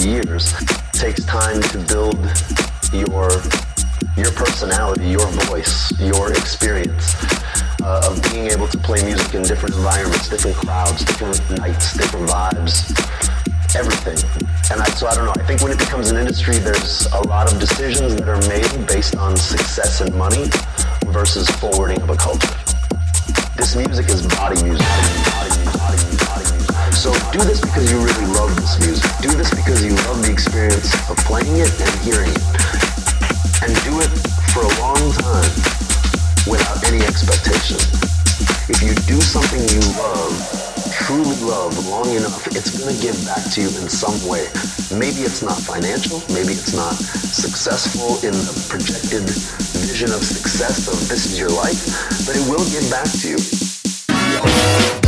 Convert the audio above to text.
years takes time to build your your personality, your voice, your experience uh, of being able to play music in different environments, different crowds, different nights, different vibes, everything. And I, so I don't know. I think when it becomes an industry, there's a lot of decisions that are made based on success and money versus forwarding of a culture. This music is body music. Body music. So do this because you really love this music. Do this because you love the experience of playing it and hearing it. And do it for a long time without any expectation. If you do something you love, truly love long enough, it's going to give back to you in some way. Maybe it's not financial, maybe it's not successful in the projected vision of success of this is your life, but it will give back to you.